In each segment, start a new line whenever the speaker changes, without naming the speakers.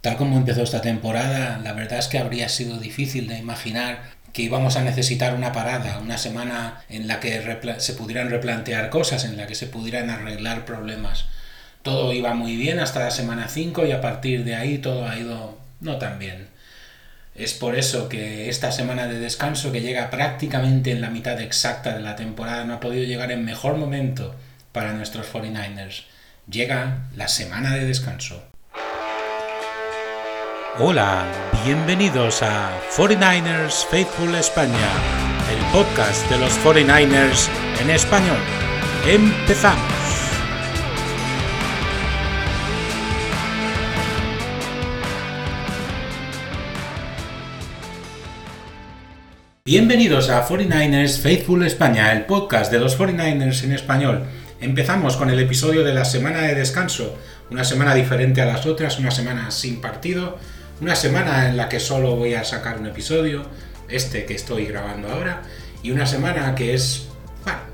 Tal como empezó esta temporada, la verdad es que habría sido difícil de imaginar que íbamos a necesitar una parada, una semana en la que se pudieran replantear cosas, en la que se pudieran arreglar problemas. Todo iba muy bien hasta la semana 5 y a partir de ahí todo ha ido no tan bien. Es por eso que esta semana de descanso, que llega prácticamente en la mitad exacta de la temporada, no ha podido llegar en mejor momento para nuestros 49ers. Llega la semana de descanso.
Hola, bienvenidos a 49ers Faithful España, el podcast de los 49ers en español. Empezamos.
Bienvenidos a 49ers Faithful España, el podcast de los 49ers en español. Empezamos con el episodio de la semana de descanso, una semana diferente a las otras, una semana sin partido una semana en la que solo voy a sacar un episodio, este que estoy grabando ahora, y una semana que es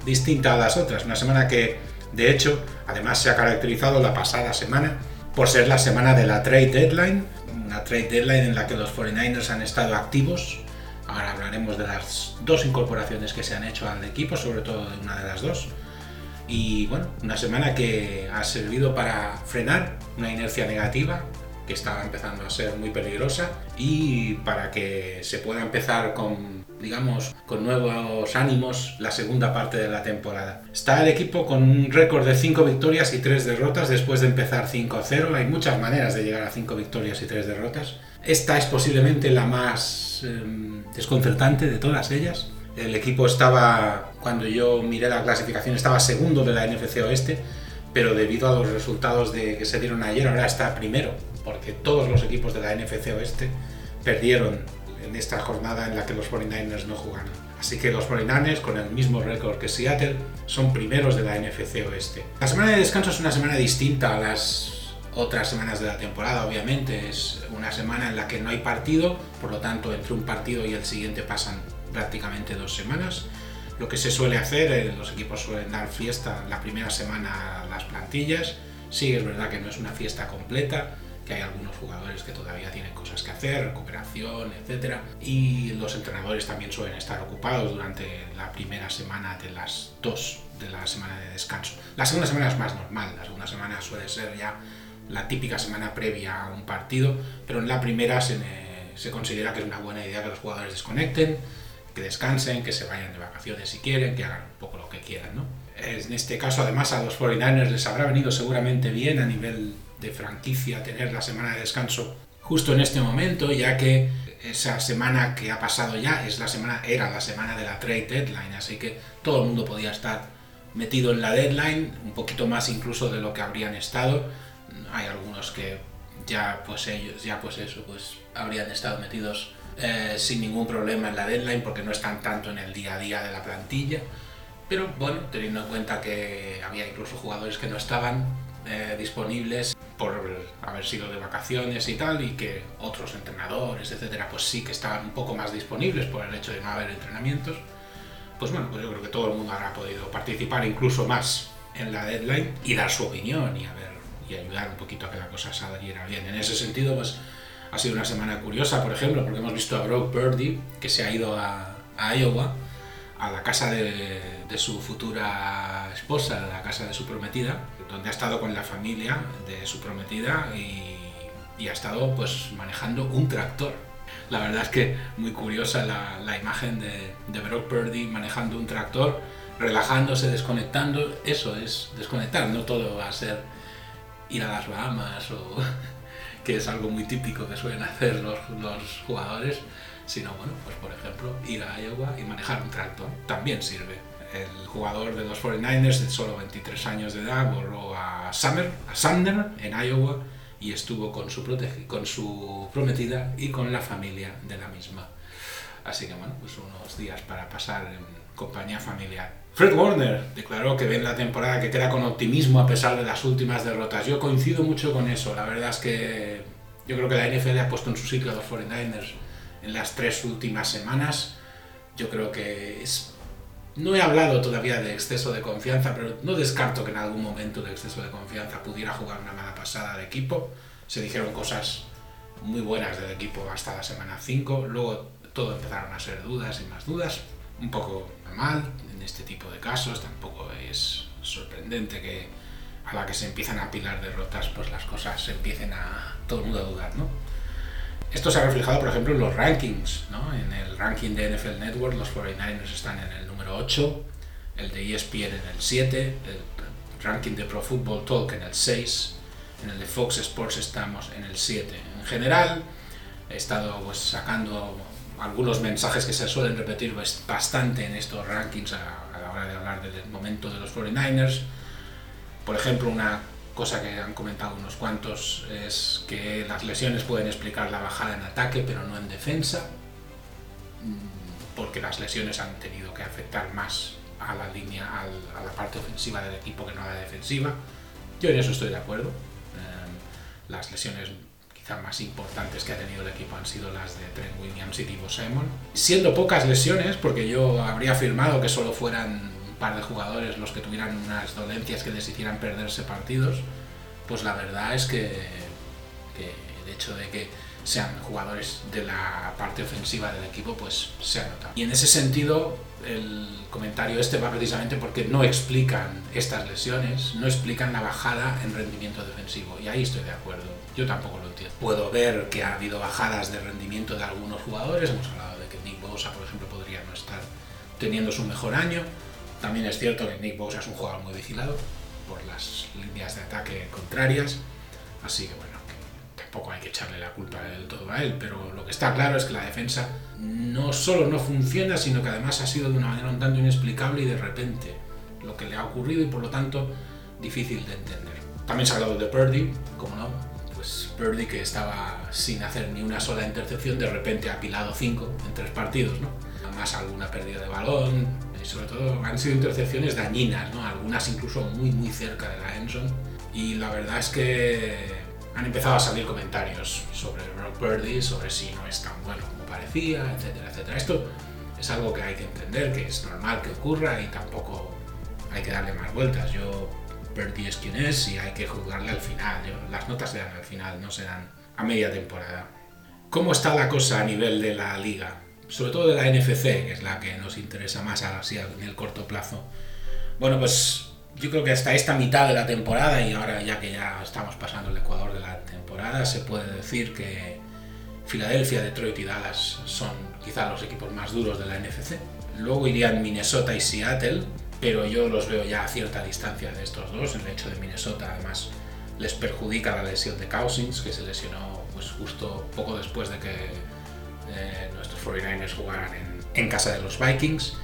distinta a las otras. Una semana que, de hecho, además se ha caracterizado la pasada semana por ser la semana de la trade deadline, una trade deadline en la que los 49ers han estado activos. Ahora hablaremos de las dos incorporaciones que se han hecho al equipo, sobre todo de una de las dos. Y bueno, una semana que ha servido para frenar una inercia negativa que estaba empezando a ser muy peligrosa y para que se pueda empezar con, digamos, con nuevos ánimos la segunda parte de la temporada. Está el equipo con un récord de 5 victorias y 3 derrotas después de empezar 5-0. Hay muchas maneras de llegar a 5 victorias y 3 derrotas. Esta es posiblemente la más em, desconcertante de todas ellas. El equipo estaba, cuando yo miré la clasificación, estaba segundo de la NFC Oeste, pero debido a los resultados de, que se dieron ayer, ahora está primero porque todos los equipos de la NFC Oeste perdieron en esta jornada en la que los 49ers no jugaron. Así que los 49ers, con el mismo récord que Seattle, son primeros de la NFC Oeste. La semana de descanso es una semana distinta a las otras semanas de la temporada, obviamente. Es una semana en la que no hay partido, por lo tanto, entre un partido y el siguiente pasan prácticamente dos semanas. Lo que se suele hacer, eh, los equipos suelen dar fiesta la primera semana a las plantillas. Sí, es verdad que no es una fiesta completa, que hay algunos jugadores que todavía tienen cosas que hacer, recuperación, etc. Y los entrenadores también suelen estar ocupados durante la primera semana de las dos de la semana de descanso. La segunda semana es más normal, la segunda semana suele ser ya la típica semana previa a un partido, pero en la primera se, se considera que es una buena idea que los jugadores desconecten, que descansen, que se vayan de vacaciones si quieren, que hagan un poco lo que quieran. ¿no? En este caso, además, a los 49ers les habrá venido seguramente bien a nivel de franquicia tener la semana de descanso justo en este momento, ya que esa semana que ha pasado ya es la semana, era la semana de la trade deadline, así que todo el mundo podía estar metido en la deadline, un poquito más incluso de lo que habrían estado. Hay algunos que ya pues ellos, ya pues eso, pues habrían estado metidos eh, sin ningún problema en la deadline porque no están tanto en el día a día de la plantilla. Pero bueno, teniendo en cuenta que había incluso jugadores que no estaban eh, disponibles por haber sido de vacaciones y tal, y que otros entrenadores, etcétera, pues sí que estaban un poco más disponibles por el hecho de no haber entrenamientos, pues bueno, pues yo creo que todo el mundo habrá podido participar incluso más en la deadline y dar su opinión y, a ver, y ayudar un poquito a que la cosa saliera bien. En ese sentido, pues ha sido una semana curiosa, por ejemplo, porque hemos visto a Brock Purdy, que se ha ido a, a Iowa, a la casa de, de, su futura esposa, a la casa de su prometida, donde ha estado con la familia de su prometida y, ha estado pues manejando un tractor. La verdad es que muy curiosa la, la imagen de, de, Brock Purdy manejando un tractor, relajándose, desconectando. Eso es desconectar, no todo va a ser ir a las Bahamas o que es algo muy típico que suelen hacer los, los jugadores, sino bueno, pues por ejemplo ir a Iowa y manejar un tractor también sirve el jugador de los 49ers de solo 23 años de edad borró a Summer, a Sumner en Iowa y estuvo con su, con su prometida y con la familia de la misma. Así que bueno, pues unos días para pasar en compañía familiar. Fred Warner declaró que ve en la temporada que queda con optimismo a pesar de las últimas derrotas. Yo coincido mucho con eso. La verdad es que yo creo que la NFL ha puesto en su sitio a los 49ers en las tres últimas semanas. Yo creo que es no he hablado todavía de exceso de confianza, pero no descarto que en algún momento de exceso de confianza pudiera jugar una mala pasada de equipo. Se dijeron cosas muy buenas del equipo hasta la semana 5, luego todo empezaron a ser dudas y más dudas, un poco normal en este tipo de casos, tampoco es sorprendente que a la que se empiezan a apilar derrotas, pues las cosas empiecen a todo el mundo a dudar, ¿no? Esto se ha reflejado, por ejemplo, en los rankings, ¿no? En el ranking de NFL Network, los 49ers están en el número 8, el de ESPN en el 7, el ranking de Pro Football Talk en el 6, en el de Fox Sports estamos en el 7. En general, he estado pues, sacando algunos mensajes que se suelen repetir bastante en estos rankings a, a la hora de hablar del momento de los 49ers. Por ejemplo, una cosa que han comentado unos cuantos es que las lesiones pueden explicar la bajada en ataque, pero no en defensa, porque las lesiones han tenido que afectar más a la línea, a la parte ofensiva del equipo que no a la defensiva. Yo en eso estoy de acuerdo. Em, las lesiones quizá más importantes que ha tenido el equipo han sido las de Trent Williams y Divo Simon. Siendo pocas lesiones, porque yo habría afirmado que solo fueran par de jugadores los que tuvieran unas dolencias que les hicieran perderse partidos, pues la verdad es que, que el hecho de que sean jugadores de la parte ofensiva del equipo, pues se ha notado. Y en ese sentido, el comentario este va precisamente porque no explican estas lesiones, no explican la bajada en rendimiento defensivo. Y ahí estoy de acuerdo. Yo tampoco lo entiendo. Puedo ver que ha habido bajadas de rendimiento de algunos jugadores. Hemos hablado de que Nick Bosa, por ejemplo, podría no estar teniendo su mejor año. También es cierto que Nick Bosa es un jugador muy vigilado por las líneas de ataque contrarias. Así que bueno, tampoco hay que echarle la culpa del todo a él, pero lo que está claro es que la defensa no solo no funciona, sino que además ha sido de una manera un tanto inexplicable y de repente lo que le ha ocurrido y por lo tanto difícil de entender. También se ha hablado de Purdy, como no, pues Purdy que estaba sin hacer ni una sola intercepción, de repente ha apilado cinco en tres partidos, ¿no? Más alguna pérdida de balón, y sobre todo han sido intercepciones dañinas, ¿no? Algunas incluso muy muy cerca de la endzone. Y la verdad es que han empezado a salir comentarios sobre Brock Purdy, sobre si no es tan bueno como parecía, etcétera, etcétera. Esto es algo que hay que entender, que es normal que ocurra y tampoco hay que darle más vueltas. Yo, Purdy es quien es y hay que jugarle al final. Yo, las notas se dan al final, no se dan a media temporada. ¿Cómo está la cosa a nivel de la liga? Sobre todo de la NFC, que es la que nos interesa más así en el corto plazo. Bueno, pues yo creo que hasta esta mitad de la temporada y ahora ya que ya estamos pasando el ecuador de la temporada, se puede decir que Filadelfia, Detroit y Dallas son quizá los equipos más duros de la NFC. Luego irían Minnesota y Seattle, pero yo los veo ya a cierta distancia de estos dos. El hecho de Minnesota además les perjudica la lesión de Cousins, que se lesionó pues justo poco después de que eh, nuestros 49ers jugaran en, en casa de los Vikings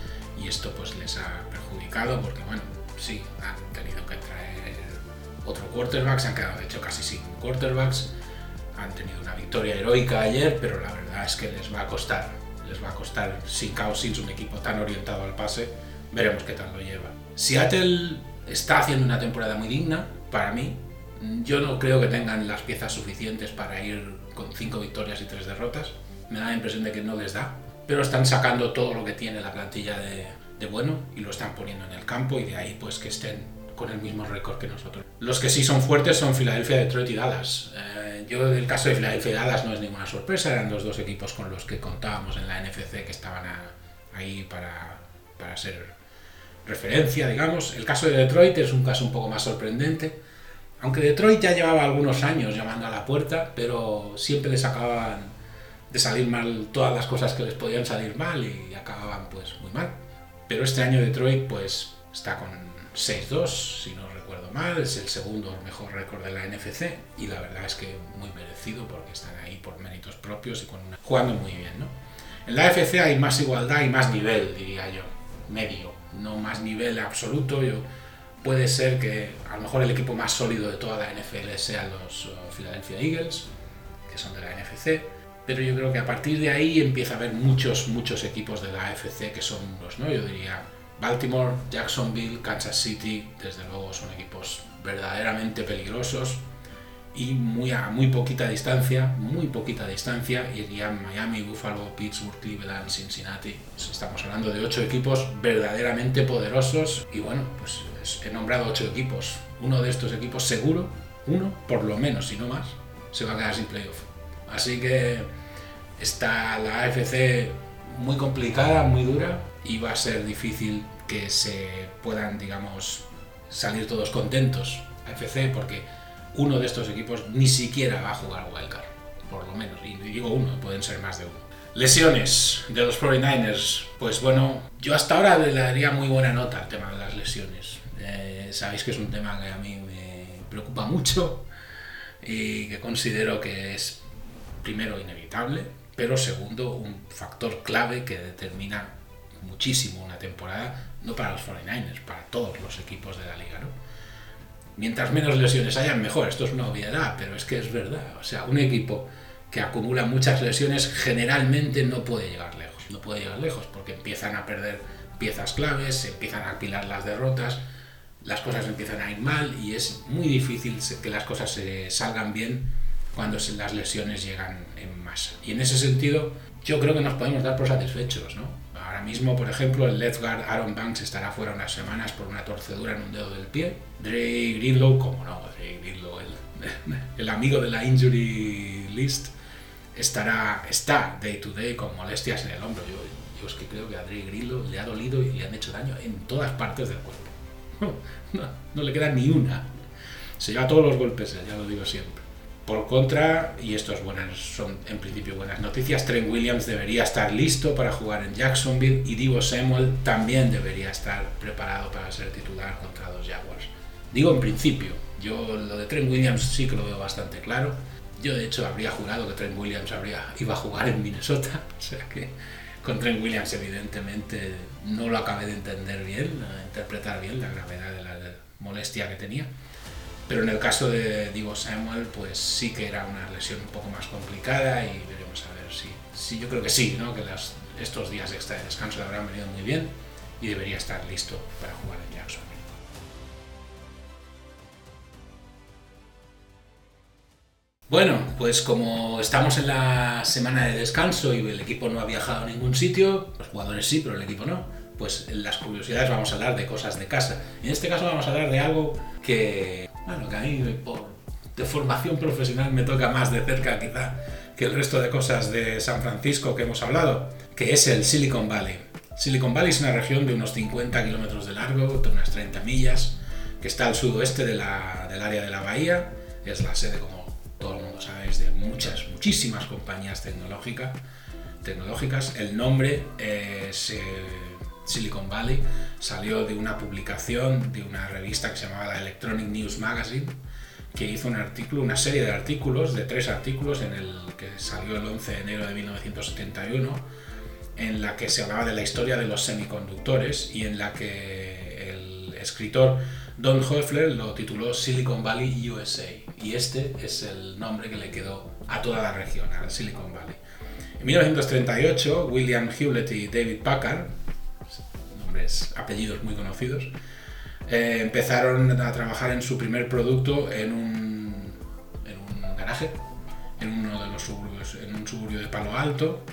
y esto pues les ha perjudicado porque bueno, sí, han tenido que traer otro quarterback, se han quedado de hecho casi sin quarterbacks, han tenido una victoria heroica ayer, pero la verdad es que les va a costar, les va a costar sin Cousins un equipo tan orientado al pase, veremos qué tal lo lleva. Seattle está haciendo una temporada muy digna, para mí, yo no creo que tengan las piezas suficientes para ir con cinco victorias y tres derrotas, me da la impresión de que no les da, pero están sacando todo lo que tiene la plantilla de, de bueno y lo están poniendo en el campo y de ahí pues que estén con el mismo récord que nosotros. Los que sí son fuertes son Filadelfia, Detroit y Dallas. Eh, yo el caso de Filadelfia y Dallas no es ninguna sorpresa, eran los dos equipos con los que contábamos en la NFC que estaban a, ahí para, para ser referencia, digamos. El caso de Detroit es un caso un poco más sorprendente, aunque Detroit ya llevaba algunos años llamando a la puerta, pero siempre les acababan de salir mal todas las cosas que les podían salir mal y acababan pues muy mal. Pero este año Detroit pues está con 6-2, si no recuerdo mal, es el segundo mejor récord de la NFC y la verdad es que muy merecido porque están ahí por méritos propios y con una... jugando muy bien, ¿no? En la FC hay más igualdad y más nivel, diría yo, medio, no más nivel absoluto. Yo, puede ser que a lo mejor el equipo más sólido de toda la NFL sean los uh, Philadelphia Eagles, que son de la NFC, pero yo creo que a partir de ahí empieza a haber muchos, muchos equipos de la AFC que son los, ¿no? Yo diría Baltimore, Jacksonville, Kansas City, desde luego son equipos verdaderamente peligrosos y muy a muy poquita distancia, muy poquita distancia, irían Miami, Buffalo, Pittsburgh, Cleveland, Cincinnati. Estamos hablando de ocho equipos verdaderamente poderosos y bueno, pues he nombrado ocho equipos. Uno de estos equipos seguro, uno por lo menos, si no más, se va a quedar sin playoff. Así que está la AFC muy complicada, muy dura y va a ser difícil que se puedan, digamos, salir todos contentos AFC porque uno de estos equipos ni siquiera va a jugar Wildcard, por lo menos, y digo uno, pueden ser más de uno. Lesiones de los 49ers. Pues bueno, yo hasta ahora le daría muy buena nota al tema de las lesiones. Eh, sabéis que es un tema que a mí me preocupa mucho y que considero que es, primero, inevitable, pero segundo, un factor clave que determina muchísimo una temporada, no para los 49ers, para todos los equipos de la liga. ¿no? Mientras menos lesiones hayan, mejor. Esto es una obviedad, pero es que es verdad. O sea, un equipo que acumula muchas lesiones generalmente no puede llegar lejos. No puede llegar lejos porque empiezan a perder piezas claves, se empiezan a apilar las derrotas, las cosas empiezan a ir mal y es muy difícil que las cosas se salgan bien cuando las lesiones llegan en masa. Y en ese sentido, yo creo que nos podemos dar por satisfechos, ¿no? Ahora mismo, por ejemplo, el left guard Aaron Banks estará fuera unas semanas por una torcedura en un dedo del pie. Dre Greenlow, como no, Dre Greenlow, el, el amigo de la injury list, estará, está day to day con molestias en el hombro. Yo, yo es que creo que a Dre Greenlow le ha dolido y le han hecho daño en todas partes del cuerpo. No, no le queda ni una. Se lleva todos los golpes, ya lo digo siempre. Por contra, y esto es buenas, son en principio buenas noticias, Trent Williams debería estar listo para jugar en Jacksonville y Divo Samuel también debería estar preparado para ser titular contra los Jaguars. Digo en principio, yo lo de Trent Williams sí que lo veo bastante claro. Yo de hecho habría jurado que Trent Williams habría, iba a jugar en Minnesota, o sea que con Trent Williams evidentemente no lo acabé de entender bien, interpretar bien la gravedad de la molestia que tenía. Pero en el caso de Divo Samuel, pues sí que era una lesión un poco más complicada y veremos a ver si, si yo creo que sí, ¿no? que las, estos días extra de descanso le habrán venido muy bien y debería estar listo para jugar en Jackson. Bueno, pues como estamos en la semana de descanso y el equipo no ha viajado a ningún sitio, los jugadores sí, pero el equipo no, pues en las curiosidades vamos a hablar de cosas de casa. En este caso vamos a hablar de algo que, bueno, que a mí por, de formación profesional me toca más de cerca quizá que el resto de cosas de San Francisco que hemos hablado, que es el Silicon Valley. Silicon Valley es una región de unos 50 kilómetros de largo, de unas 30 millas, que está al sudoeste del área de la bahía, es la sede, como todo el mundo sabéis, de muchas, muchísimas compañías tecnológicas. tecnológicas. El nombre eh, Silicon Valley salió de una publicación de una revista que se llamaba la Electronic News Magazine, que hizo un artículo, una serie de artículos, de tres artículos, en el que salió el 11 de enero de 1971, en la que se hablaba de la historia de los semiconductores y en la que el escritor Don Hoefler lo tituló Silicon Valley USA y este es el nombre que le quedó a toda la región, a Silicon Valley. En 1938, William Hewlett y David Packard, apellidos muy conocidos, eh, empezaron a trabajar en su primer producto en un, en un garaje, en uno de los suburbios, en un suburbio de Palo Alto,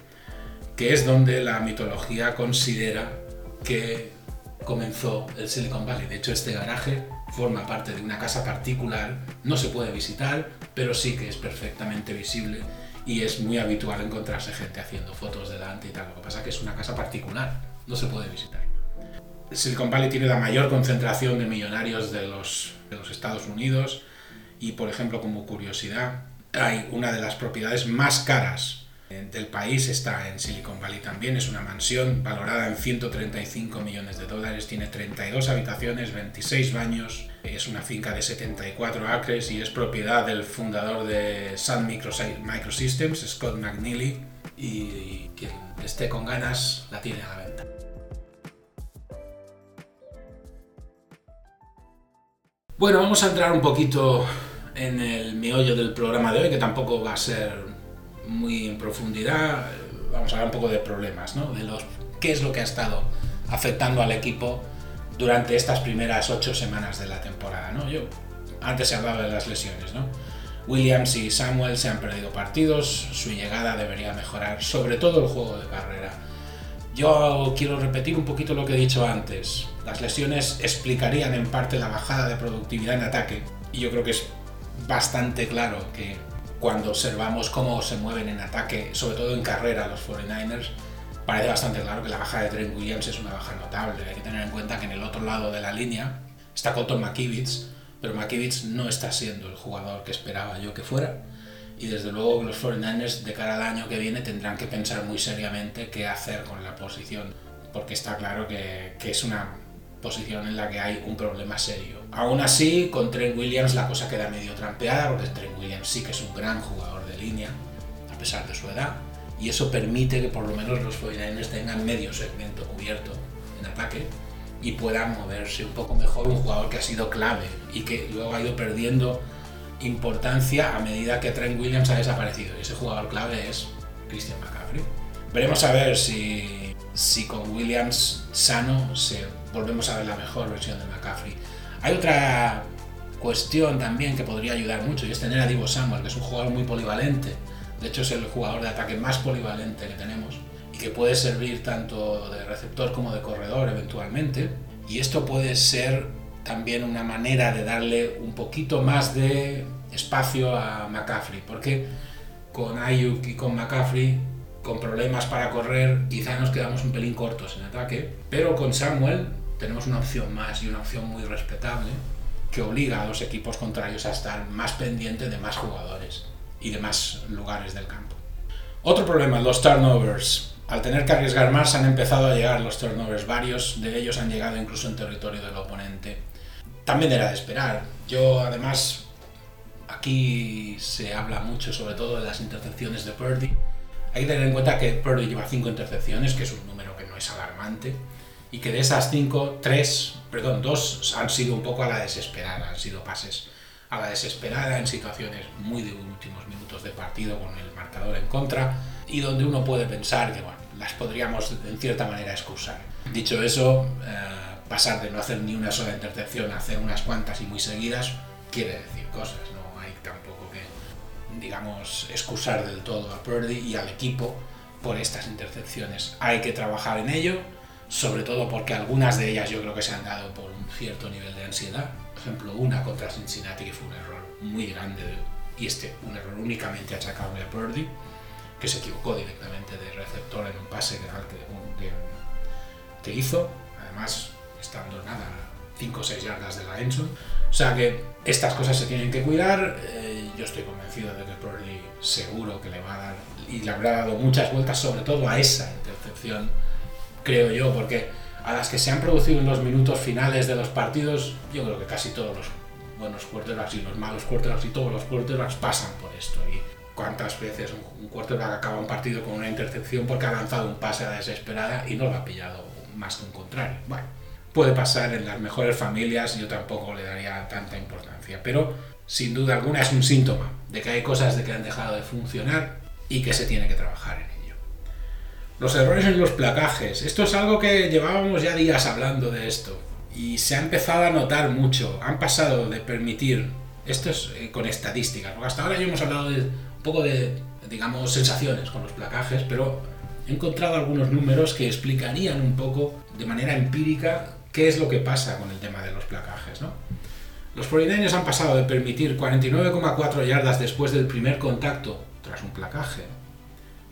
que es donde la mitología considera que comenzó el Silicon Valley. De hecho, este garaje forma parte de una casa particular, no se puede visitar, pero sí que es perfectamente visible y es muy habitual encontrarse gente haciendo fotos delante y tal. Lo que pasa es que es una casa particular, no se puede visitar. Silicon Valley tiene la mayor concentración de millonarios de los, de los Estados Unidos y, por ejemplo, como curiosidad, hay una de las propiedades más caras del país está en Silicon Valley también. Es una mansión valorada en 135 millones de dólares, tiene 32 habitaciones, 26 baños, es una finca de 74 acres y es propiedad del fundador de Sun Microsystems, Scott McNeely, y quien esté con ganas la tiene a la venta. Bueno, vamos a entrar un poquito en el meollo del programa de hoy, que tampoco va a ser muy en profundidad, vamos a hablar un poco de problemas, ¿no? De los qué es lo que ha estado afectando al equipo durante estas primeras ocho semanas de la temporada, ¿no? Yo antes se hablaba de las lesiones, ¿no? Williams y Samuel se han perdido partidos, su llegada debería mejorar, sobre todo el juego de carrera. Yo quiero repetir un poquito lo que he dicho antes. Las lesiones explicarían en parte la bajada de productividad en ataque y yo creo que es bastante claro que cuando observamos cómo se mueven en ataque, sobre todo en carrera, los 49ers, parece bastante claro que la baja de Trent Williams es una baja notable. Hay que tener en cuenta que en el otro lado de la línea está Colton McKivitz, pero McKivitz no está siendo el jugador que esperaba yo que fuera. Y desde luego los 49ers de cara al año que viene tendrán que pensar muy seriamente qué hacer con la posición, porque está claro que, que es una posición en la que hay un problema serio. Aún así, con Trent Williams la cosa queda medio trampeada, porque Trent Williams sí que es un gran jugador de línea, a pesar de su edad, y eso permite que por lo menos los 49ers tengan medio segmento cubierto en ataque y puedan moverse un poco mejor un jugador que ha sido clave y que luego ha ido perdiendo importancia a medida que Trent Williams ha desaparecido. Y ese jugador clave es Christian McCaffrey. Veremos a ver si, si con Williams sano se, volvemos a ver la mejor versión de McCaffrey. Hay otra cuestión también que podría ayudar mucho y es tener a Divo Samuel, que es un jugador muy polivalente. De hecho, es el jugador de ataque más polivalente que tenemos y que puede servir tanto de receptor como de corredor eventualmente. Y esto puede ser también una manera de darle un poquito más de espacio a McCaffrey, porque con Ayuk y con McCaffrey, con problemas para correr, quizá nos quedamos un pelín cortos en ataque, pero con Samuel tenemos una opción más y una opción muy respetable que obliga a los equipos contrarios a estar más pendientes de más jugadores y de más lugares del campo. Otro problema, los turnovers. Al tener que arriesgar más han empezado a llegar los turnovers, varios de ellos han llegado incluso en territorio del oponente. También era de esperar. Yo además, aquí se habla mucho sobre todo de las intercepciones de Purdy. Hay que tener en cuenta que Purdy lleva 5 intercepciones, que es un número que no es alarmante, y que de esas 5, 3, perdón, 2 han sido un poco a la desesperada, han sido pases a la desesperada en situaciones muy de últimos minutos de partido con el marcador en contra y donde uno puede pensar que bueno, las podríamos en cierta manera excusar. Dicho eso, eh, pasar de no hacer ni una sola intercepción a hacer unas cuantas y muy seguidas quiere decir cosas, no hay tampoco que, digamos, excusar del todo a Purdy y al equipo por estas intercepciones. Hay que trabajar en ello, sobre todo porque algunas de ellas yo creo que se han dado por un cierto nivel de ansiedad. Por ejemplo, una contra Cincinnati que fue un error muy grande y este un error únicamente achacable a Purdy, que se equivocó directamente de receptor en un pase que, que hizo, además estando nada 5 o 6 yardas de la Enson. O sea que estas cosas se tienen que cuidar. Eh, yo estoy convencido de que Purdy seguro que le va a dar y le habrá dado muchas vueltas, sobre todo a esa intercepción creo yo, porque a las que se han producido en los minutos finales de los partidos, yo creo que casi todos los buenos quarterbacks y los malos quarterbacks y todos los quarterbacks pasan por esto. Y cuántas veces un quarterback acaba un partido con una intercepción porque ha lanzado un pase a la desesperada y no lo ha pillado más que un contrario. Bueno, puede pasar en las mejores familias, yo tampoco le daría tanta importancia, pero sin duda alguna es un síntoma de que hay cosas de que han dejado de funcionar y que se tiene que trabajar en los errores en los placajes. Esto es algo que llevábamos ya días hablando de esto. Y se ha empezado a notar mucho. Han pasado de permitir. Esto es eh, con estadísticas. Porque hasta ahora ya hemos hablado de un poco de, digamos, sensaciones con los placajes, pero he encontrado algunos números que explicarían un poco de manera empírica qué es lo que pasa con el tema de los placajes. ¿no? Los 49ers han pasado de permitir 49,4 yardas después del primer contacto tras un placaje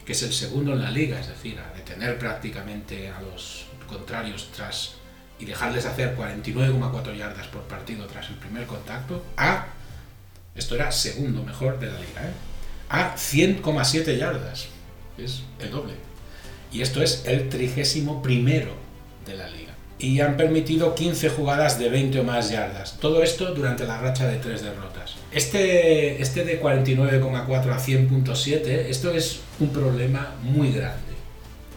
que es el segundo en la liga, es decir, a detener prácticamente a los contrarios tras y dejarles hacer 49,4 yardas por partido tras el primer contacto, a, esto era segundo mejor de la liga, ¿eh? a 100,7 yardas, es el doble. Y esto es el trigésimo primero de la liga y han permitido 15 jugadas de 20 o más yardas. Todo esto durante la racha de tres derrotas. Este, este de 49,4 a 100.7, esto es un problema muy grande.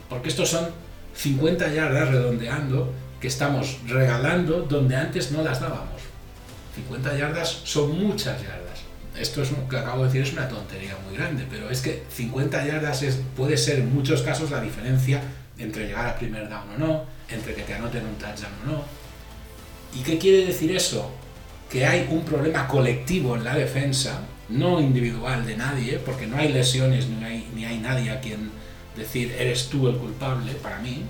Porque estos son 50 yardas redondeando que estamos regalando donde antes no las dábamos. 50 yardas son muchas yardas. Esto es que acabo de decir es una tontería muy grande, pero es que 50 yardas es, puede ser en muchos casos la diferencia entre llegar a primer down o no, entre que te anoten un touchdown o no. ¿Y qué quiere decir eso? Que hay un problema colectivo en la defensa, no individual de nadie, porque no hay lesiones ni hay, ni hay nadie a quien decir eres tú el culpable para mí,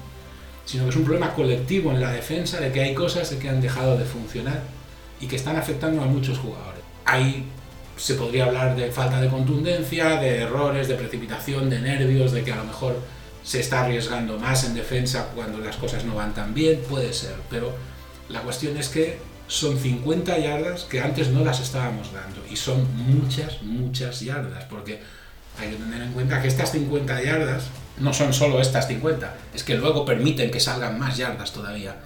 sino que es un problema colectivo en la defensa de que hay cosas que han dejado de funcionar y que están afectando a muchos jugadores. Hay se podría hablar de falta de contundencia, de errores, de precipitación, de nervios, de que a lo mejor se está arriesgando más en defensa cuando las cosas no van tan bien, puede ser, pero la cuestión es que son 50 yardas que antes no las estábamos dando y son muchas, muchas yardas, porque hay que tener en cuenta que estas 50 yardas no son solo estas 50, es que luego permiten que salgan más yardas todavía.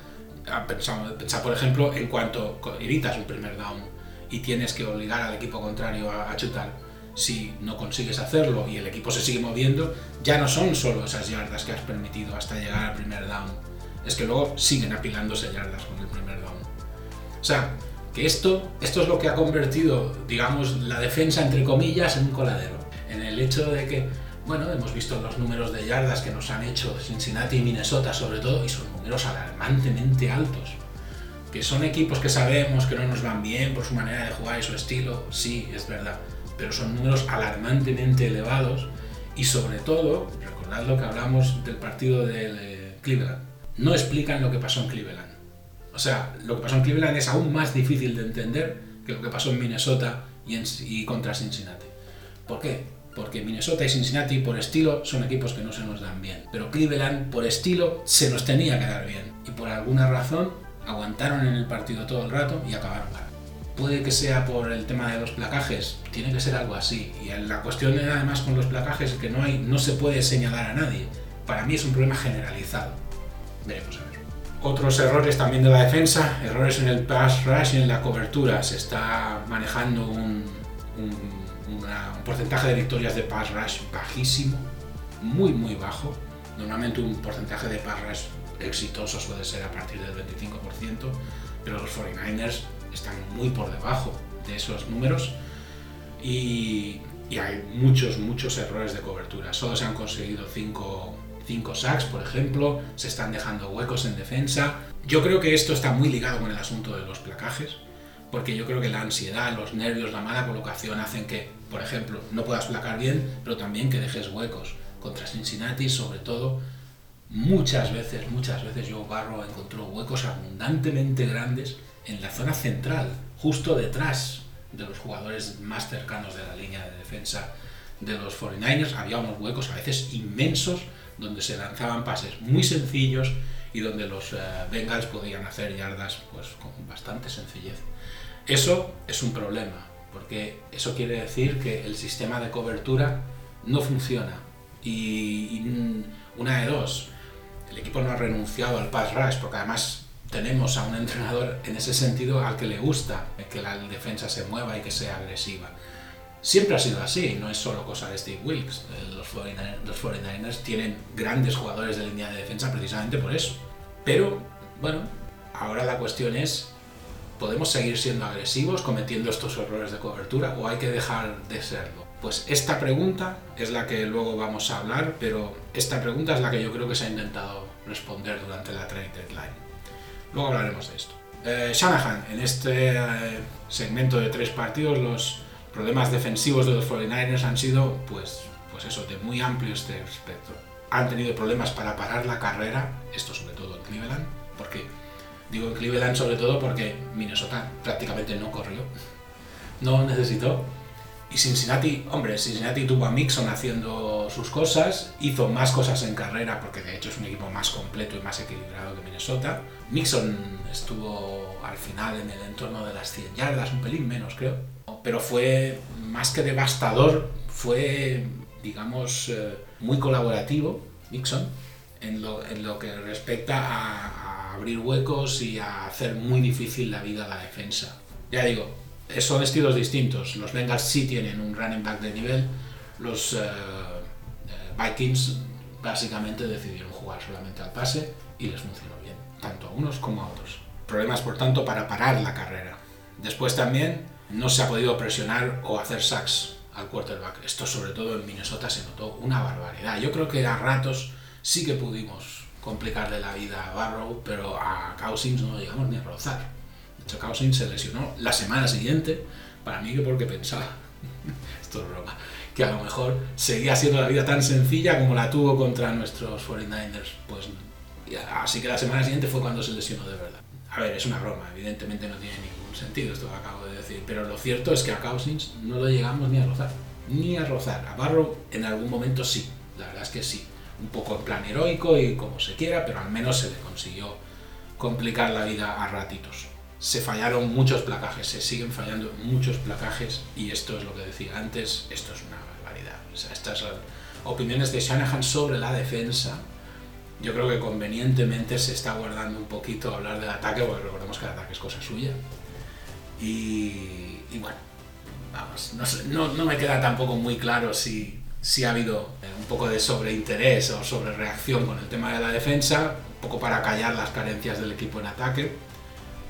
Ah, Pensar, por ejemplo, en cuanto evitas un primer down y tienes que obligar al equipo contrario a, chutar. Si no consigues hacerlo y el equipo se sigue moviendo, ya no son solo esas yardas que has permitido hasta llegar al primer down. Es que luego siguen apilándose yardas con el primer down. O sea, que esto, esto es lo que ha convertido, digamos, la defensa, entre comillas, en un coladero. En el hecho de que, bueno, hemos visto los números de yardas que nos han hecho Cincinnati y Minnesota sobre todo, y son números alarmantemente altos. Que son equipos que sabemos que no nos van bien por su manera de jugar y su estilo, sí, es verdad, pero son números alarmantemente elevados y sobre todo, recordad lo que hablamos del partido de Cleveland, no explican lo que pasó en Cleveland o sea, lo que pasó en Cleveland es aún más difícil de entender que lo que pasó en Minnesota y, contra Cincinnati. ¿Por qué? Porque Minnesota y Cincinnati por estilo son equipos que no se nos dan bien. Pero Cleveland por estilo se nos tenía que dar bien. Y por alguna razón aguantaron en el partido todo el rato y acabaron ganando. Puede que sea por el tema de los placajes, tiene que ser algo así. Y la cuestión además con los placajes es que no, hay, no se puede señalar a nadie. Para mí es un problema generalizado. Veremos a ver. Otros errores también de la defensa, errores en el pass rush y en la cobertura. Se está manejando un, porcentaje de victorias de pass rush bajísimo, muy muy bajo. Normalmente un porcentaje de pass rush exitoso suele ser a partir del 25%, pero los 49ers están muy por debajo de esos números y, y hay muchos, muchos errores de cobertura. Solo se han conseguido 5 5 sacks, por ejemplo, se están dejando huecos en defensa. Yo creo que esto está muy ligado con el asunto de los placajes, porque yo creo que la ansiedad, los nervios, la mala colocación hacen que, por ejemplo, no puedas placar bien, pero también que dejes huecos. Contra Cincinnati, sobre todo, muchas veces, muchas veces Joe Barrow encontró huecos abundantemente grandes en la zona central, justo detrás de los jugadores más cercanos de la línea de defensa de los 49ers. Había unos huecos a veces inmensos donde se lanzaban pases muy sencillos y donde los eh, Bengals podían hacer yardas pues, con bastante sencillez. Eso es un problema, porque eso quiere decir que el sistema de cobertura no funciona. Y, una de dos, el equipo no ha renunciado al pass rush, porque además tenemos a un entrenador en ese sentido al que le gusta que la defensa se mueva y que sea agresiva. Siempre ha sido así, no es solo cosa de Steve Wilkes. Los 49ers, tienen grandes jugadores de línea de defensa precisamente por eso. Pero, bueno, ahora la cuestión es, ¿podemos seguir siendo agresivos cometiendo estos errores de cobertura o hay que dejar de serlo? Pues esta pregunta es la que luego vamos a hablar, pero esta pregunta es la que yo creo que se ha intentado responder durante la trade deadline. Luego hablaremos de esto. Eh, Shanahan, en este eh, segmento de tres partidos, los problemas defensivos de los 49ers han sido, pues, pues eso, de muy amplio este espectro. Han tenido problemas para parar la carrera, esto sobre todo en Cleveland, porque digo en Cleveland sobre todo porque Minnesota prácticamente no corrió, no necesitó. Y Cincinnati, hombre, Cincinnati tuvo a Mixon haciendo sus cosas, hizo más cosas en carrera porque de hecho es un equipo más completo y más equilibrado que Minnesota. Mixon estuvo al final en el entorno de las 100 yardas, un pelín menos creo, pero fue más que devastador, fue, digamos, eh, muy colaborativo, Nixon, en lo, que respecta a, abrir huecos y a hacer muy difícil la vida a la defensa. Ya digo, son estilos distintos. Los Bengals sí tienen un running back de nivel, los eh, eh, Vikings básicamente decidieron jugar solamente al pase y les funcionó bien, tanto a unos como a otros. Problemas, por tanto, para parar la carrera. Después también no se ha podido presionar o hacer sacks al quarterback. Esto sobre todo en Minnesota se notó una barbaridad. Yo creo que a ratos sí que pudimos complicarle la vida a Barrow, pero a Cousins no llegamos ni a rozar. De hecho, Cousins se lesionó la semana siguiente, para mí que porque pensaba, esto es broma, que a lo mejor seguía siendo la vida tan sencilla como la tuvo contra nuestros 49ers. Pues así que la semana siguiente fue cuando se lesionó de verdad. A ver, es una broma, evidentemente no tiene ningún sentido esto que acabo de decir, pero lo cierto es que a Cousins no lo llegamos ni a rozar, ni a rozar. A Barrow en algún momento sí, la verdad es que sí. Un poco en plan heroico y como se quiera, pero al menos se le consiguió complicar la vida a ratitos. Se fallaron muchos placajes, se siguen fallando muchos placajes y esto es lo que decía antes, esto es una barbaridad. O sea, estas opiniones de Shanahan sobre la defensa, yo creo que convenientemente se está guardando un poquito hablar del ataque, porque recordemos que el ataque es cosa suya. Y, bueno, vamos, no, no, me queda tampoco muy claro si, si ha habido un poco de sobreinterés o sobre reacción con el tema de la defensa, un poco para callar las carencias del equipo en ataque.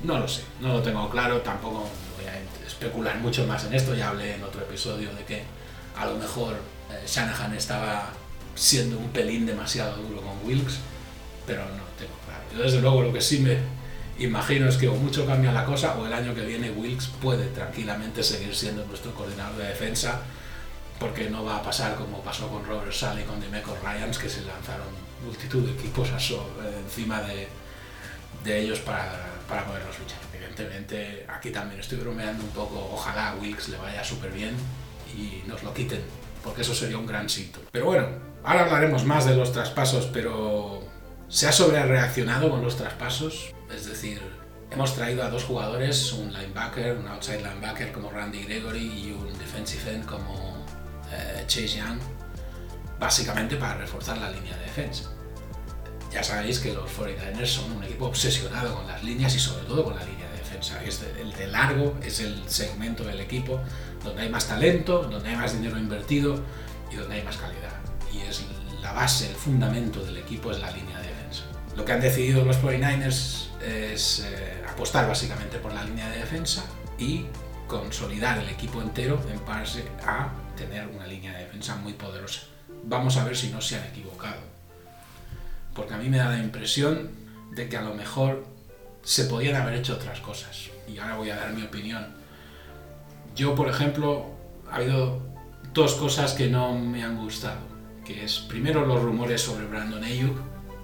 No lo sé, no lo tengo claro, tampoco voy a especular mucho más en esto, ya hablé en otro episodio de que a lo mejor eh, Shanahan estaba siendo un pelín demasiado duro con Wilkes, pero no tengo claro. Yo desde luego lo que sí me imagino es que o mucho cambia la cosa o el año que viene Wilkes puede tranquilamente seguir siendo nuestro coordinador de defensa porque no va a pasar como pasó con Robert Sally con Demeco Ryans que se lanzaron multitud de equipos encima de, de ellos para, para poderlos luchar. Evidentemente aquí también estoy bromeando un poco, ojalá a Wilkes le vaya súper bien y nos lo quiten porque eso sería un gran sitio. Pero bueno, ahora hablaremos más de los traspasos, pero se ha sobrereaccionado con los traspasos, es decir, hemos traído a dos jugadores, un linebacker, un outside linebacker como Randy Gregory y un defensive end como eh, Chase Young, básicamente para reforzar la línea de defensa. Ya sabéis que los 49ers son un equipo obsesionado con las líneas y sobre todo con la línea de defensa. Es el de largo es el segmento del equipo donde hay más talento, donde hay más dinero invertido y donde hay más calidad. Y es la base, el fundamento del equipo es la línea de defensa. Lo que han decidido los 49ers es eh, apostar básicamente por la línea de defensa y consolidar el equipo entero en base a tener una línea de defensa muy poderosa. Vamos a ver si no se han equivocado. Porque a mí me da la impresión de que a lo mejor se podían haber hecho otras cosas. Y ahora voy a dar mi opinión yo, por ejemplo, ha habido dos cosas que no me han gustado, que es primero los rumores sobre Brandon Ayuk.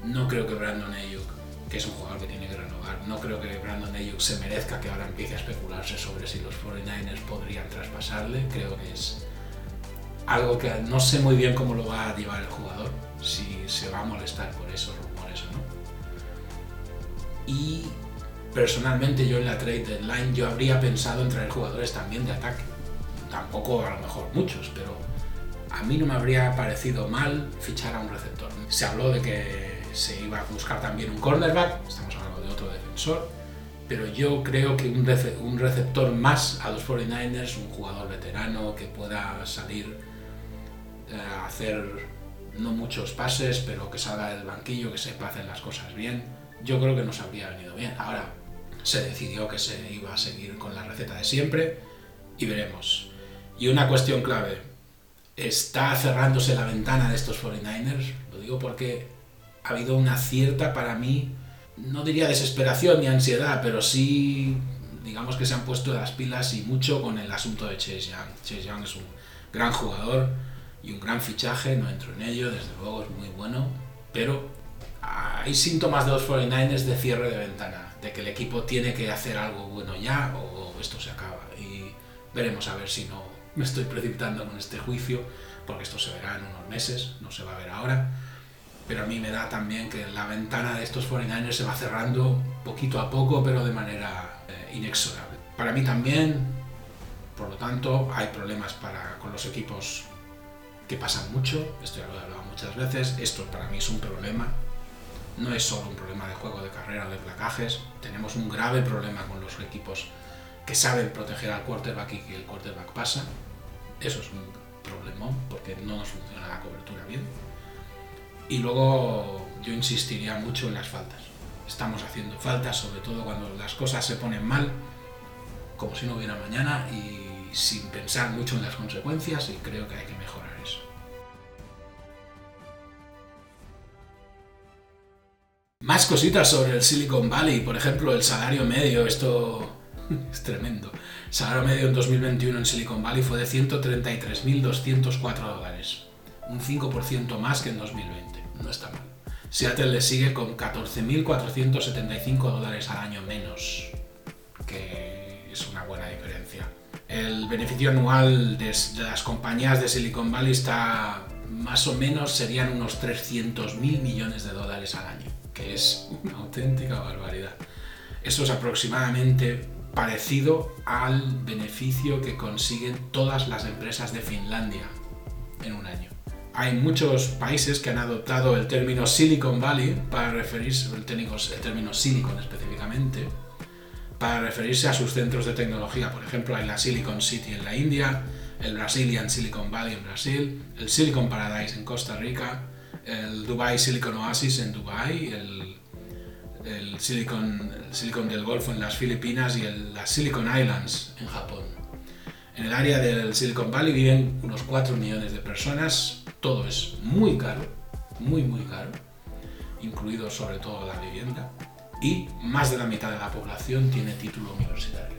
No creo que Brandon Ayuk, que es un jugador que tiene que renovar, no creo que Brandon Ayuk se merezca que ahora empiece a especularse sobre si los 49ers podrían traspasarle. Creo que es algo que no sé muy bien cómo lo va a llevar el jugador, si se va a molestar por esos rumores o no. Y personalmente yo en la trade deadline yo habría pensado en traer jugadores también de ataque. Tampoco a lo mejor muchos, pero a mí no me habría parecido mal fichar a un receptor. Se habló de que se iba a buscar también un cornerback, estamos hablando de otro defensor, pero yo creo que un, receptor más a los 49ers, un jugador veterano que pueda salir eh, a hacer no muchos pases, pero que salga del banquillo, que sepa hacer las cosas bien, yo creo que nos habría venido bien. Ahora, se decidió que se iba a seguir con la receta de siempre y veremos. Y una cuestión clave, está cerrándose la ventana de estos 49ers, lo digo porque ha habido una cierta para mí, no diría desesperación ni ansiedad, pero sí digamos que se han puesto las pilas y mucho con el asunto de Chase Young. Chase Young es un gran jugador y un gran fichaje, no entro en ello, desde luego es muy bueno, pero hay síntomas de los 49ers de cierre de ventana de que el equipo tiene que hacer algo bueno ya o esto se acaba. Y veremos a ver si no me estoy precipitando con este juicio, porque esto se verá en unos meses, no se va a ver ahora. Pero a mí me da también que la ventana de estos 49ers se va cerrando poquito a poco, pero de manera eh, inexorable. Para mí también, por lo tanto, hay problemas para, con los equipos que pasan mucho, esto ya lo he hablado muchas veces, esto para mí es un problema, no es solo un problema de juego de carrera o de placajes, tenemos un grave problema con los equipos que saben proteger al quarterback y que el quarterback pasa. Eso es un problema porque no nos funciona la cobertura bien. Y luego yo insistiría mucho en las faltas. Estamos haciendo faltas, sobre todo cuando las cosas se ponen mal, como si no hubiera mañana y sin pensar mucho en las consecuencias y creo que hay que mejorar. Más cositas sobre el Silicon Valley, por ejemplo, el salario medio, esto es tremendo. Salario medio en 2021 en Silicon Valley fue de 133.204 dólares, un 5% más que en 2020, no está mal. Seattle le sigue con 14.475 dólares al año menos, que es una buena diferencia. El beneficio anual de, las compañías de Silicon Valley está más o menos serían unos 300.000 millones de dólares al año, que es una auténtica barbaridad. Eso es aproximadamente parecido al beneficio que consiguen todas las empresas de Finlandia en un año. Hay muchos países que han adoptado el término Silicon Valley para referirse, el término, el término Silicon específicamente, para referirse a sus centros de tecnología. Por ejemplo, hay la Silicon City en la India, el Brazilian Silicon Valley en Brasil, el Silicon Paradise en Costa Rica, el Dubai Silicon Oasis en Dubai, el, el Silicon, Silicon del Golfo en las Filipinas y el, las Silicon Islands en Japón. En el área del Silicon Valley viven unos 4 millones de personas, todo es muy caro, muy muy caro, incluido sobre todo la vivienda, y más de la mitad de la población tiene título universitario.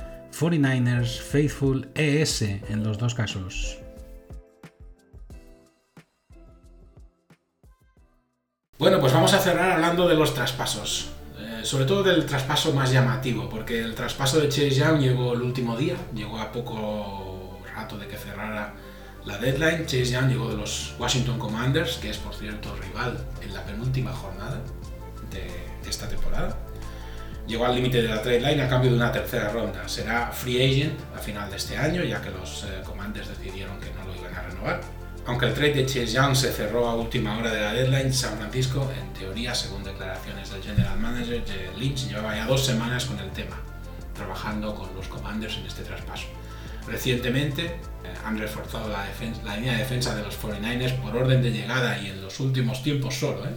49ers Faithful ES en los dos casos.
Bueno, pues vamos a cerrar hablando de los traspasos. Eh, sobre todo del traspaso más llamativo, porque el traspaso de Chase Young llegó el último día, llegó a poco rato de que cerrara la deadline. Chase Young llegó de los Washington Commanders, que es por cierto rival en la penúltima jornada de esta temporada llegó al límite de la trade line a cambio de una tercera ronda. Será free agent a final de este año, ya que los eh, Commanders decidieron que no lo iban a renovar. Aunque el trade de Chase Young se cerró a última hora de la deadline, San Francisco, en teoría, según declaraciones del general manager Lynch, llevaba ya dos semanas con el tema, trabajando con los Commanders en este traspaso. Recientemente eh, han reforzado la, la, línea de defensa de los 49ers por orden de llegada y en los últimos tiempos solo. ¿eh?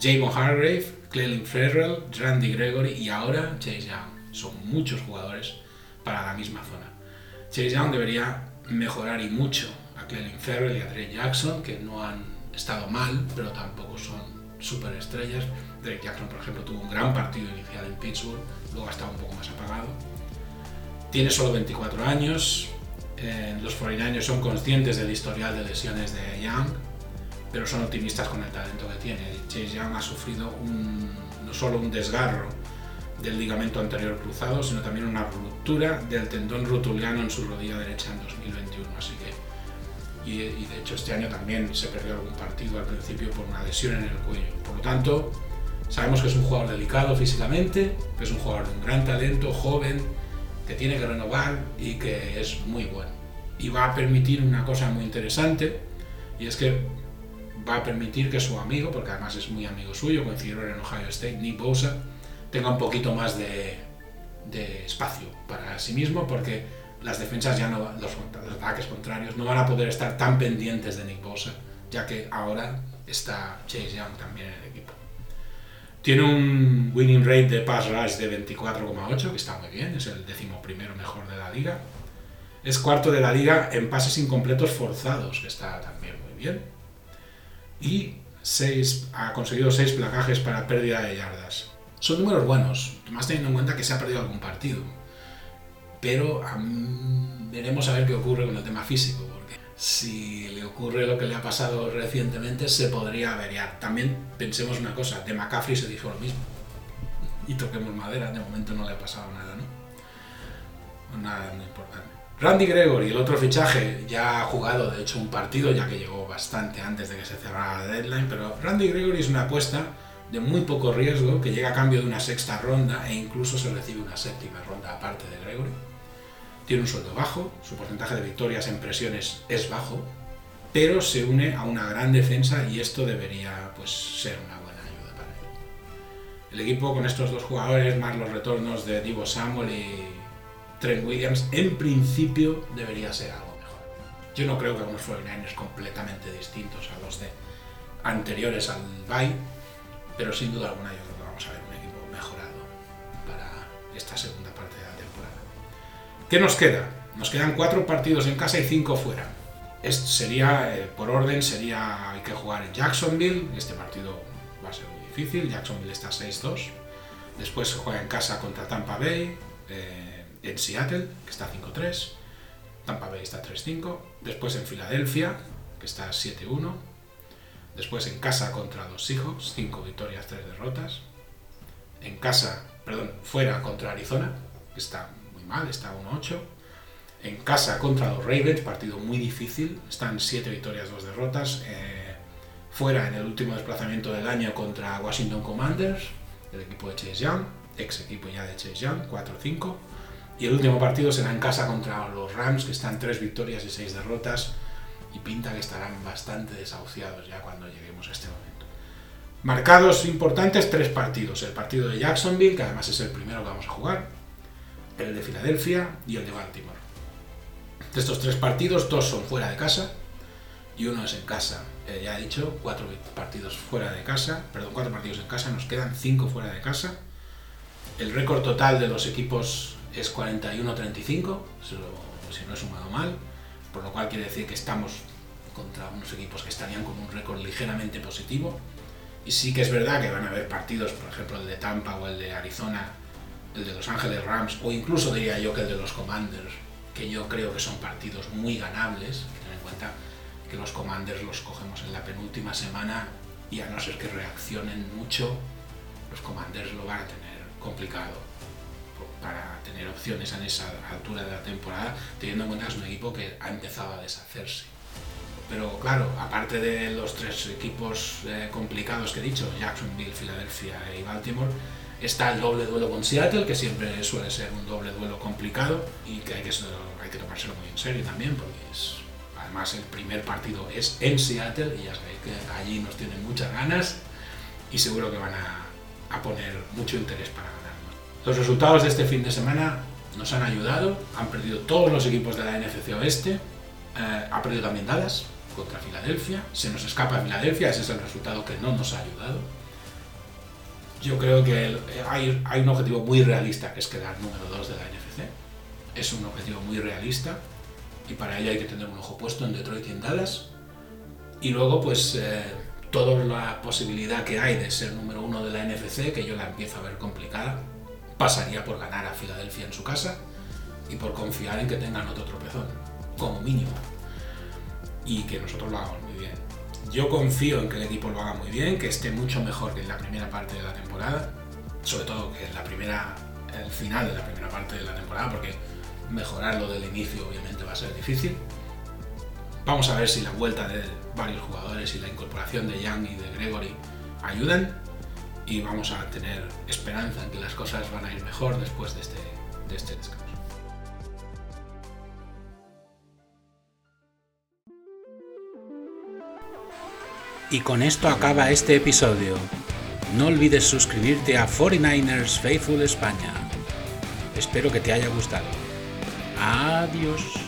Jamon Hargrave, Clelin Ferrell, Randy Gregory y ahora Chase Young. Son muchos jugadores para la misma zona. Chase Young debería mejorar y mucho a Clelin Ferrell y a Drake Jackson, que no han estado mal, pero tampoco son superestrellas. Drake Jackson, por ejemplo, tuvo un gran partido inicial en Pittsburgh, luego ha estado un poco más apagado. Tiene solo 24 años. Eh, los 49ers son conscientes del historial de lesiones de Young pero son optimistas con el talento que tiene. Chase Young ha sufrido no solo un desgarro del ligamento anterior cruzado, sino también una ruptura del tendón rotuliano en su rodilla derecha en 2021. Así que, y, y, de hecho este año también se perdió algún partido al principio por una lesión en el cuello. Por lo tanto, sabemos que es un jugador delicado físicamente, que es un jugador de un gran talento, joven, que tiene que renovar y que es muy bueno. Y va a permitir una cosa muy interesante, y es que va a permitir que su amigo, porque además es muy amigo suyo, coincidieron en Ohio State, Nick Bosa, tenga un poquito más de, espacio para sí mismo, porque las defensas ya no, los, ataques contrarios no van a poder estar tan pendientes de Nick Bosa, ya que ahora está Chase Young también en el equipo. Tiene un winning rate de pass rush de 24,8, que está muy bien, es el décimo primero mejor de la liga. Es cuarto de la liga en pases incompletos forzados, que está también muy bien y seis, ha conseguido 6 placajes para pérdida de yardas. Son números buenos, más teniendo en cuenta que se ha perdido algún partido. Pero veremos a ver qué ocurre con el tema físico, porque si le ocurre lo que le ha pasado recientemente, se podría averiar. También pensemos una cosa, de McCaffrey se dijo lo mismo. Y toquemos madera, de momento no le ha pasado nada, ¿no? Nada importante. Randy Gregory, el otro fichaje, ya ha jugado de hecho un partido, ya que llegó bastante antes de que se cerrara la deadline, pero Randy Gregory es una apuesta de muy poco riesgo que llega a cambio de una sexta ronda e incluso se recibe una séptima ronda aparte de Gregory. Tiene un sueldo bajo, su porcentaje de victorias en presiones es bajo, pero se une a una gran defensa y esto debería pues, ser una buena ayuda para él. El equipo con estos dos jugadores, más los retornos de Divo Samuel y Trent Williams en principio debería ser algo mejor. Yo no creo que unos 49ers completamente distintos a los de anteriores al bye, pero sin duda alguna yo creo que vamos a ver un equipo mejorado para esta segunda parte de la temporada. ¿Qué nos queda? Nos quedan cuatro partidos en casa y cinco fuera. Este sería, eh, por orden, sería hay que jugar en Jacksonville. Este partido va a ser muy difícil. Jacksonville está 6-2. Después se juega en casa contra Tampa Bay, eh, en Seattle, que está 5-3. Tampa Bay está 3-5. Después en Filadelfia, que está 7-1. Después en casa contra los Seahawks, 5 victorias, 3 derrotas. En casa, perdón, fuera contra Arizona, que está muy mal, está 1-8. En casa contra los Ravens, partido muy difícil, están 7 victorias, 2 derrotas. Eh, fuera en el último desplazamiento del año contra Washington Commanders, el equipo de Chase Young, ex equipo ya de Chase Young, 4-5. Y el último partido será en casa contra los Rams, que están 3 victorias y 6 derrotas y pinta que estarán bastante desahuciados ya cuando lleguemos a este momento. Marcados importantes, tres partidos. El partido de Jacksonville, que además es el primero que vamos a jugar, el de Filadelfia y el de Baltimore. De estos tres partidos, dos son fuera de casa y uno es en casa. Eh, ya he dicho, cuatro partidos fuera de casa, perdón, cuatro partidos en casa, nos quedan cinco fuera de casa. El récord total de los equipos es 41-35, si no he sumado mal por lo cual quiere decir que estamos contra unos equipos que estarían con un récord ligeramente positivo. Y sí que es verdad que van a haber partidos, por ejemplo el de Tampa o el de Arizona, el de Los Ángeles Rams, o incluso diría yo que el de los Commanders, que yo creo que son partidos muy ganables. Ten en cuenta que los Commanders los cogemos en la penúltima semana y a no ser que reaccionen mucho, los Commanders lo van a tener complicado para tener opciones en esa altura de la temporada, teniendo en cuenta que es un equipo que ha empezado a deshacerse. Pero claro, aparte de los tres equipos eh, complicados que he dicho, Jacksonville, Filadelfia y Baltimore, está el doble duelo con Seattle, que siempre suele ser un doble duelo complicado y que hay que, hay que tomárselo muy en serio también, porque es, además el primer partido es en Seattle y ya sabéis que allí nos tienen muchas ganas y seguro que van a, a poner mucho interés para los resultados de este fin de semana nos han ayudado, han perdido todos los equipos de la NFC Oeste, eh, ha perdido también Dallas contra Filadelfia, se nos escapa Filadelfia, ese es el resultado que no nos ha ayudado. Yo creo que hay, hay un objetivo muy realista que es quedar número 2 de la NFC. Es un objetivo muy realista y para ello hay que tener un ojo puesto en Detroit y en Dallas. Y luego, pues, eh, toda la posibilidad que hay de ser número uno de la NFC, que yo la empiezo a ver complicada, pasaría por ganar a Filadelfia en su casa y por confiar en que tengan otro tropezón, como mínimo. Y que nosotros lo hagamos muy bien. Yo confío en que el equipo lo haga muy bien, que esté mucho mejor que en la primera parte de la temporada, sobre todo que en la primera, el final de la primera parte de la temporada, porque mejorarlo del inicio obviamente va a ser difícil. Vamos a ver si la vuelta de varios jugadores y la incorporación de Young y de Gregory ayudan y vamos a tener esperanza en que las cosas van a ir mejor después de este, este descanso.
Y con esto acaba este episodio. No olvides suscribirte a 49ers Faithful España. Espero que te haya gustado. Adiós.